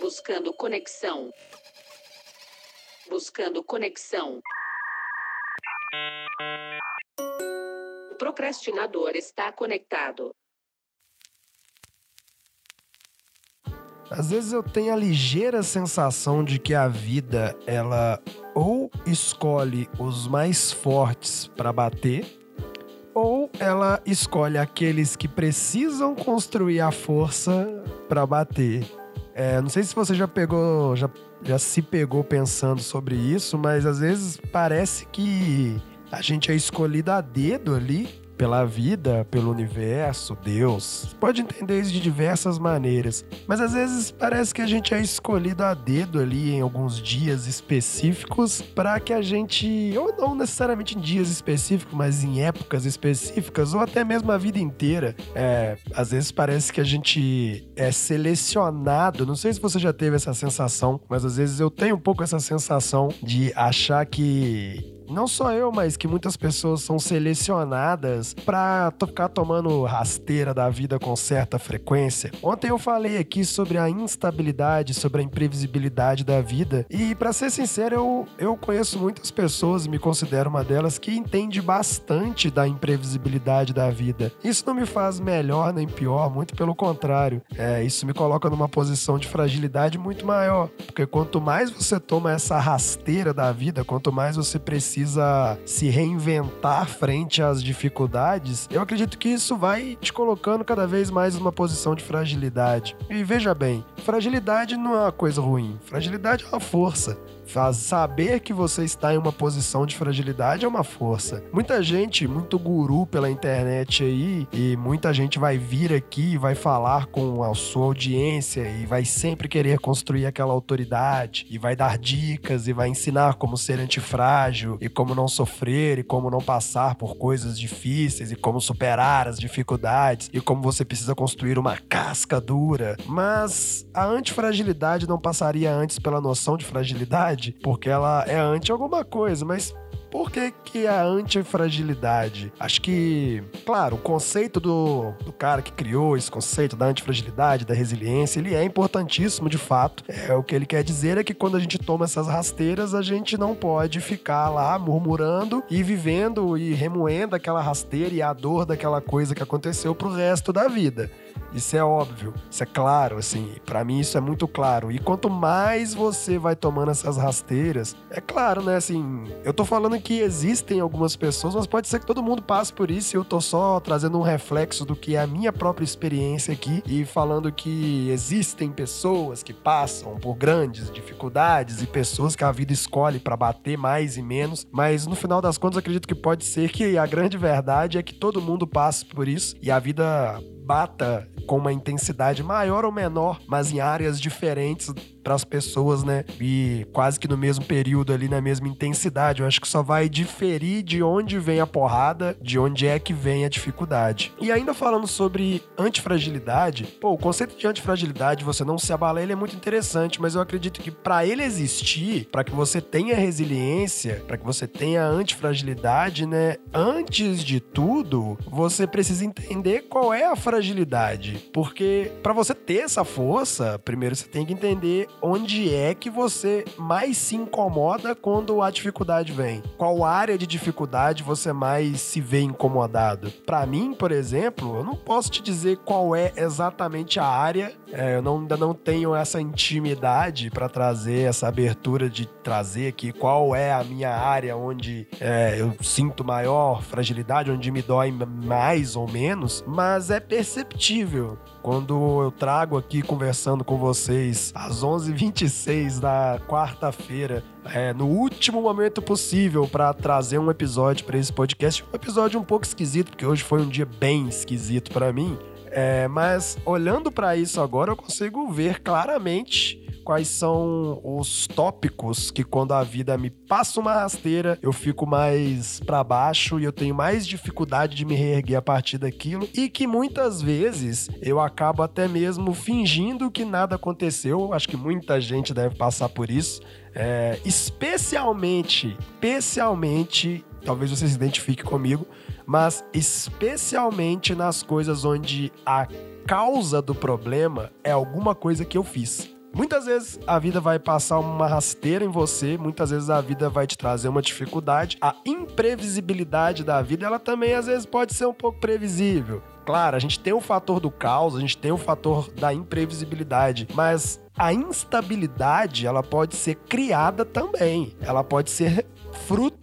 Buscando conexão. Buscando conexão. O procrastinador está conectado. Às vezes eu tenho a ligeira sensação de que a vida ela ou escolhe os mais fortes para bater, ou ela escolhe aqueles que precisam construir a força para bater. É, não sei se você já pegou, já, já se pegou pensando sobre isso, mas às vezes parece que a gente é escolhido a dedo ali pela vida, pelo universo, Deus. Pode entender isso de diversas maneiras, mas às vezes parece que a gente é escolhido a dedo ali em alguns dias específicos para que a gente, ou não necessariamente em dias específicos, mas em épocas específicas, ou até mesmo a vida inteira. É, às vezes parece que a gente é selecionado. Não sei se você já teve essa sensação, mas às vezes eu tenho um pouco essa sensação de achar que não só eu, mas que muitas pessoas são selecionadas para ficar tomando rasteira da vida com certa frequência. Ontem eu falei aqui sobre a instabilidade, sobre a imprevisibilidade da vida, e para ser sincero, eu, eu conheço muitas pessoas, me considero uma delas, que entende bastante da imprevisibilidade da vida. Isso não me faz melhor nem pior, muito pelo contrário. É, isso me coloca numa posição de fragilidade muito maior, porque quanto mais você toma essa rasteira da vida, quanto mais você precisa precisa se reinventar frente às dificuldades, eu acredito que isso vai te colocando cada vez mais numa posição de fragilidade. E veja bem, fragilidade não é uma coisa ruim, fragilidade é uma força. Saber que você está em uma posição de fragilidade é uma força. Muita gente, muito guru pela internet aí, e muita gente vai vir aqui e vai falar com a sua audiência e vai sempre querer construir aquela autoridade e vai dar dicas e vai ensinar como ser antifrágil e como não sofrer e como não passar por coisas difíceis e como superar as dificuldades e como você precisa construir uma casca dura. Mas a antifragilidade não passaria antes pela noção de fragilidade? porque ela é anti alguma coisa, mas por que, que é a antifragilidade? Acho que, claro, o conceito do, do cara que criou esse conceito da antifragilidade, da resiliência, ele é importantíssimo de fato. É, o que ele quer dizer é que quando a gente toma essas rasteiras, a gente não pode ficar lá murmurando e vivendo e remoendo aquela rasteira e a dor daquela coisa que aconteceu pro resto da vida. Isso é óbvio, isso é claro, assim, para mim isso é muito claro. E quanto mais você vai tomando essas rasteiras, é claro, né, assim, eu tô falando que existem algumas pessoas, mas pode ser que todo mundo passe por isso e eu tô só trazendo um reflexo do que é a minha própria experiência aqui e falando que existem pessoas que passam por grandes dificuldades e pessoas que a vida escolhe para bater mais e menos, mas no final das contas acredito que pode ser que a grande verdade é que todo mundo passe por isso e a vida bata com uma intensidade maior ou menor, mas em áreas diferentes para as pessoas, né? E quase que no mesmo período ali, na mesma intensidade. Eu acho que só vai diferir de onde vem a porrada, de onde é que vem a dificuldade. E ainda falando sobre antifragilidade, pô, o conceito de antifragilidade, você não se abalar, ele é muito interessante, mas eu acredito que para ele existir, para que você tenha resiliência, para que você tenha antifragilidade, né? Antes de tudo, você precisa entender qual é a fragilidade, porque para você ter essa força, primeiro você tem que entender onde é que você mais se incomoda quando a dificuldade vem? Qual área de dificuldade você mais se vê incomodado? Para mim, por exemplo, eu não posso te dizer qual é exatamente a área. É, eu não, ainda não tenho essa intimidade para trazer essa abertura de trazer aqui qual é a minha área onde é, eu sinto maior fragilidade, onde me dói mais ou menos, mas é perceptível quando eu trago aqui conversando com vocês às 11h26 da quarta-feira, é, no último momento possível para trazer um episódio para esse podcast. Um episódio um pouco esquisito, porque hoje foi um dia bem esquisito para mim. É, mas olhando para isso agora, eu consigo ver claramente quais são os tópicos que quando a vida me passa uma rasteira, eu fico mais para baixo e eu tenho mais dificuldade de me reerguer a partir daquilo e que muitas vezes eu acabo até mesmo fingindo que nada aconteceu. Acho que muita gente deve passar por isso. É, especialmente, especialmente, talvez você se identifique comigo, mas especialmente nas coisas onde a causa do problema é alguma coisa que eu fiz. Muitas vezes a vida vai passar uma rasteira em você, muitas vezes a vida vai te trazer uma dificuldade. A imprevisibilidade da vida, ela também às vezes pode ser um pouco previsível. Claro, a gente tem o fator do caos, a gente tem o fator da imprevisibilidade, mas a instabilidade, ela pode ser criada também. Ela pode ser fruto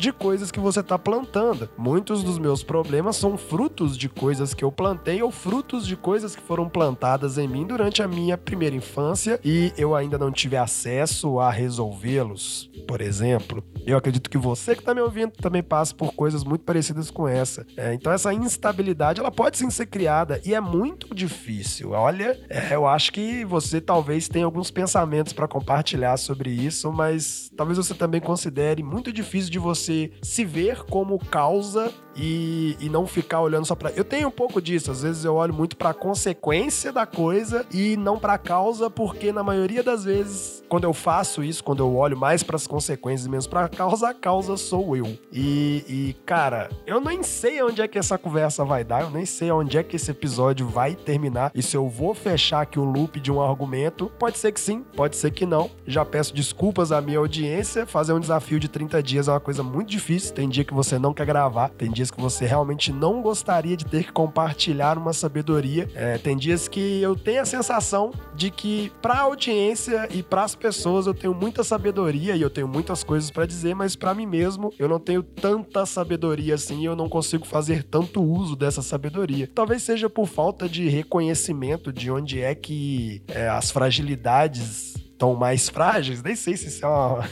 de coisas que você está plantando. Muitos dos meus problemas são frutos de coisas que eu plantei ou frutos de coisas que foram plantadas em mim durante a minha primeira infância e eu ainda não tive acesso a resolvê-los. Por exemplo, eu acredito que você que está me ouvindo também passa por coisas muito parecidas com essa. É, então essa instabilidade ela pode sim ser criada e é muito difícil. Olha, é, eu acho que você talvez tenha alguns pensamentos para compartilhar sobre isso, mas talvez você também considere muito difícil de você se ver como causa e, e não ficar olhando só para. Eu tenho um pouco disso, às vezes eu olho muito para a consequência da coisa e não para a causa, porque na maioria das vezes, quando eu faço isso, quando eu olho mais para as consequências menos para a causa, a causa sou eu. E, e, cara, eu nem sei onde é que essa conversa vai dar, eu nem sei onde é que esse episódio vai terminar e se eu vou fechar aqui o loop de um argumento. Pode ser que sim, pode ser que não. Já peço desculpas à minha audiência. Fazer um desafio de 30 dias é uma coisa muito difícil. Tem dia que você não quer gravar, tem dias que você realmente não gostaria de ter que compartilhar uma sabedoria. É, tem dias que eu tenho a sensação de que para a audiência e para as pessoas eu tenho muita sabedoria e eu tenho muitas coisas para dizer, mas para mim mesmo eu não tenho tanta sabedoria assim, e eu não consigo fazer tanto uso dessa sabedoria. Talvez seja por falta de reconhecimento de onde é que é, as fragilidades estão mais frágeis, nem sei se isso é uma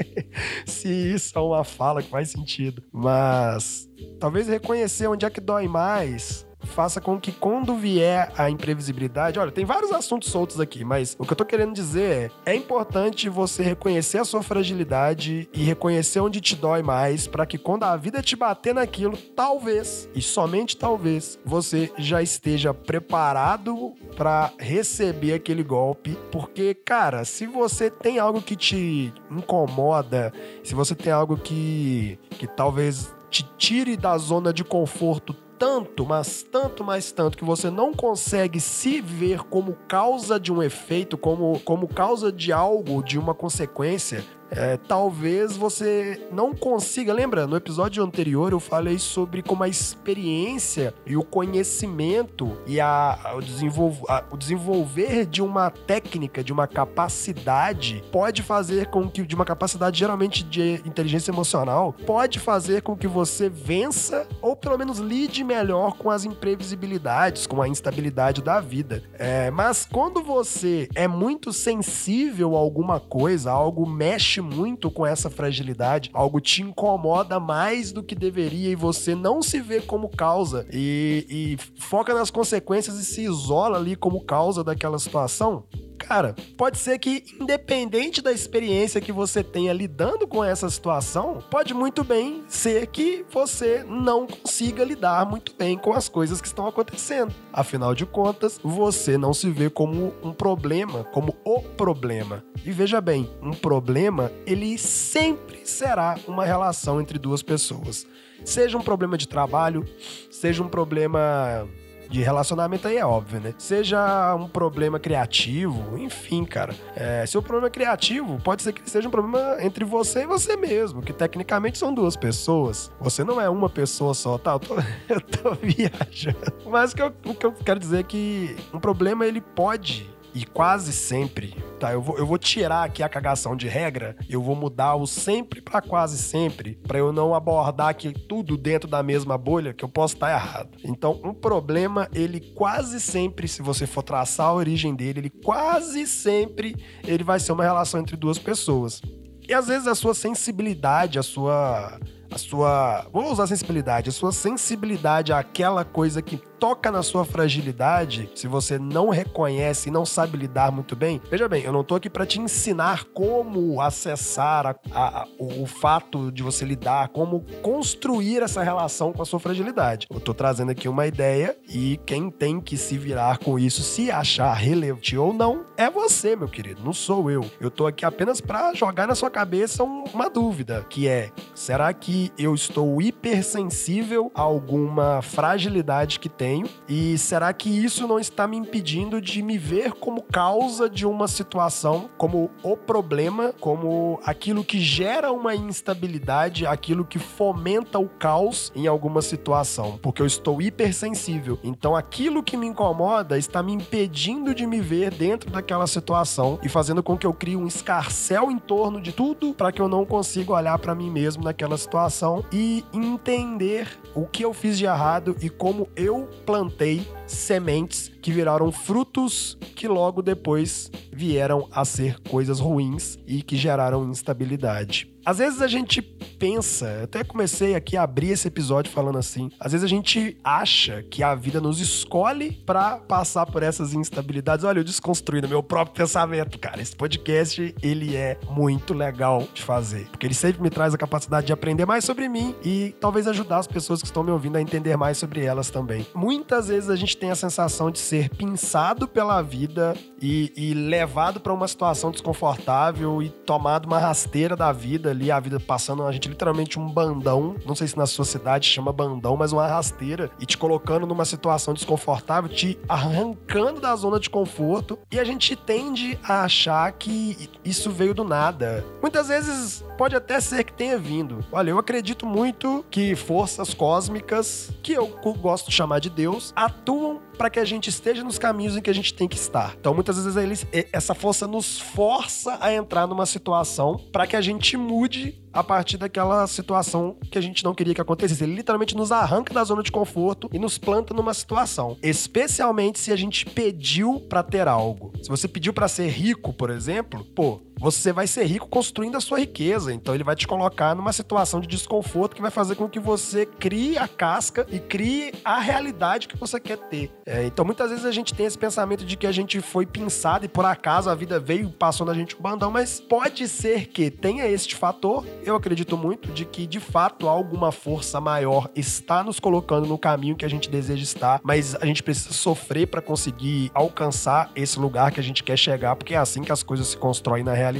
se isso é uma fala que faz sentido, mas talvez reconhecer onde é que dói mais faça com que quando vier a imprevisibilidade, olha, tem vários assuntos soltos aqui, mas o que eu tô querendo dizer é, é importante você reconhecer a sua fragilidade e reconhecer onde te dói mais, para que quando a vida te bater naquilo, talvez, e somente talvez, você já esteja preparado para receber aquele golpe, porque, cara, se você tem algo que te incomoda, se você tem algo que que talvez te tire da zona de conforto tanto, mas tanto, mas tanto, que você não consegue se ver como causa de um efeito, como, como causa de algo, de uma consequência, é, talvez você não consiga. Lembra, no episódio anterior eu falei sobre como a experiência e o conhecimento e a, o, desenvol, a, o desenvolver de uma técnica, de uma capacidade, pode fazer com que, de uma capacidade geralmente de inteligência emocional, pode fazer com que você vença ou pelo menos lide melhor com as imprevisibilidades, com a instabilidade da vida. É, mas quando você é muito sensível a alguma coisa, algo mexe muito com essa fragilidade, algo te incomoda mais do que deveria e você não se vê como causa. E, e foca nas consequências e se isola ali como causa daquela situação, cara, pode ser que, independente da experiência que você tenha lidando com essa situação, pode muito bem ser que você não consiga lidar muito bem com as coisas que estão acontecendo. Afinal de contas, você não se vê como um problema, como o problema. E veja bem, um problema, ele sempre será uma relação entre duas pessoas. Seja um problema de trabalho, seja um problema de relacionamento aí é óbvio, né? Seja um problema criativo, enfim, cara. É, se o problema é criativo, pode ser que seja um problema entre você e você mesmo, que tecnicamente são duas pessoas. Você não é uma pessoa só, tá? Eu tô, eu tô viajando. Mas o que, eu, o que eu quero dizer é que um problema ele pode e quase sempre, tá? Eu vou, eu vou tirar aqui a cagação de regra, eu vou mudar o sempre para quase sempre, para eu não abordar aqui tudo dentro da mesma bolha, que eu posso estar errado. Então, um problema, ele quase sempre, se você for traçar a origem dele, ele quase sempre ele vai ser uma relação entre duas pessoas. E às vezes a sua sensibilidade, a sua a sua. Vamos usar sensibilidade, a sua sensibilidade àquela coisa que toca na sua fragilidade, se você não reconhece e não sabe lidar muito bem, veja bem, eu não tô aqui para te ensinar como acessar a, a, o, o fato de você lidar, como construir essa relação com a sua fragilidade. Eu tô trazendo aqui uma ideia e quem tem que se virar com isso, se achar relevante ou não, é você, meu querido, não sou eu. Eu tô aqui apenas para jogar na sua cabeça uma dúvida, que é: será que eu estou hipersensível a alguma fragilidade que tem tenho? E será que isso não está me impedindo de me ver como causa de uma situação, como o problema, como aquilo que gera uma instabilidade, aquilo que fomenta o caos em alguma situação? Porque eu estou hipersensível. Então aquilo que me incomoda está me impedindo de me ver dentro daquela situação e fazendo com que eu crie um escarcel em torno de tudo para que eu não consiga olhar para mim mesmo naquela situação e entender o que eu fiz de errado e como eu plantei sementes que viraram frutos que logo depois vieram a ser coisas ruins e que geraram instabilidade. Às vezes a gente pensa, até comecei aqui a abrir esse episódio falando assim, às vezes a gente acha que a vida nos escolhe para passar por essas instabilidades. Olha, eu desconstruindo meu próprio pensamento, cara. Esse podcast, ele é muito legal de fazer, porque ele sempre me traz a capacidade de aprender mais sobre mim e talvez ajudar as pessoas que estão me ouvindo a entender mais sobre elas também. Muitas vezes a gente tem a sensação de ser pinçado pela vida e, e levado para uma situação desconfortável e tomado uma rasteira da vida ali, a vida passando a gente literalmente um bandão, não sei se na sua cidade chama bandão, mas uma rasteira e te colocando numa situação desconfortável, te arrancando da zona de conforto e a gente tende a achar que isso veio do nada. Muitas vezes pode até ser que tenha vindo. Olha, eu acredito muito que forças cósmicas, que eu gosto de chamar de Deus, atuam para que a gente esteja nos caminhos em que a gente tem que estar. Então, muitas vezes essa força nos força a entrar numa situação para que a gente mude a partir daquela situação que a gente não queria que acontecesse. Ele literalmente nos arranca da zona de conforto e nos planta numa situação. Especialmente se a gente pediu para ter algo. Se você pediu para ser rico, por exemplo, pô, você vai ser rico construindo a sua riqueza. Então ele vai te colocar numa situação de desconforto que vai fazer com que você crie a casca e crie a realidade que você quer ter. É, então muitas vezes a gente tem esse pensamento de que a gente foi pinçado e por acaso a vida veio e passou na gente um bandão, mas pode ser que tenha este fator eu acredito muito de que, de fato, alguma força maior está nos colocando no caminho que a gente deseja estar, mas a gente precisa sofrer para conseguir alcançar esse lugar que a gente quer chegar, porque é assim que as coisas se constroem na realidade.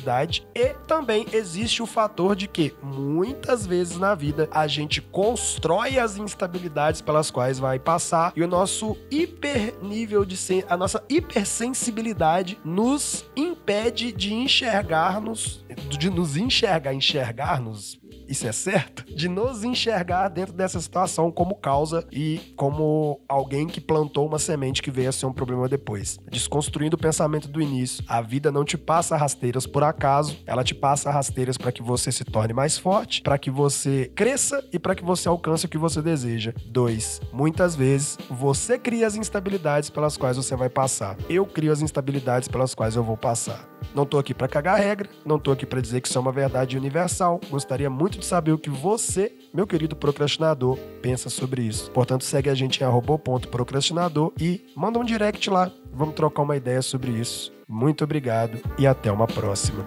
E também existe o fator de que muitas vezes na vida a gente constrói as instabilidades pelas quais vai passar e o nosso hiper nível de a nossa hipersensibilidade nos impede de enxergar-nos, de nos enxergar enxergar-nos isso é certo? De nos enxergar dentro dessa situação como causa e como alguém que plantou uma semente que veio a ser um problema depois. Desconstruindo o pensamento do início. A vida não te passa rasteiras por acaso, ela te passa rasteiras para que você se torne mais forte, para que você cresça e para que você alcance o que você deseja. Dois, muitas vezes você cria as instabilidades pelas quais você vai passar. Eu crio as instabilidades pelas quais eu vou passar. Não tô aqui para cagar regra, não tô aqui para dizer que isso é uma verdade universal. Gostaria muito de saber o que você, meu querido procrastinador, pensa sobre isso. Portanto, segue a gente em arroba.procrastinador e manda um direct lá. Vamos trocar uma ideia sobre isso. Muito obrigado e até uma próxima.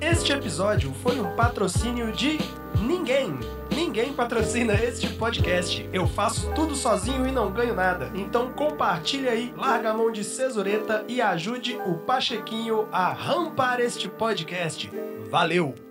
Este episódio foi um patrocínio de ninguém. Ninguém patrocina este podcast. Eu faço tudo sozinho e não ganho nada. Então compartilhe aí, larga a mão de cesureta e ajude o Pachequinho a rampar este podcast. Valeu!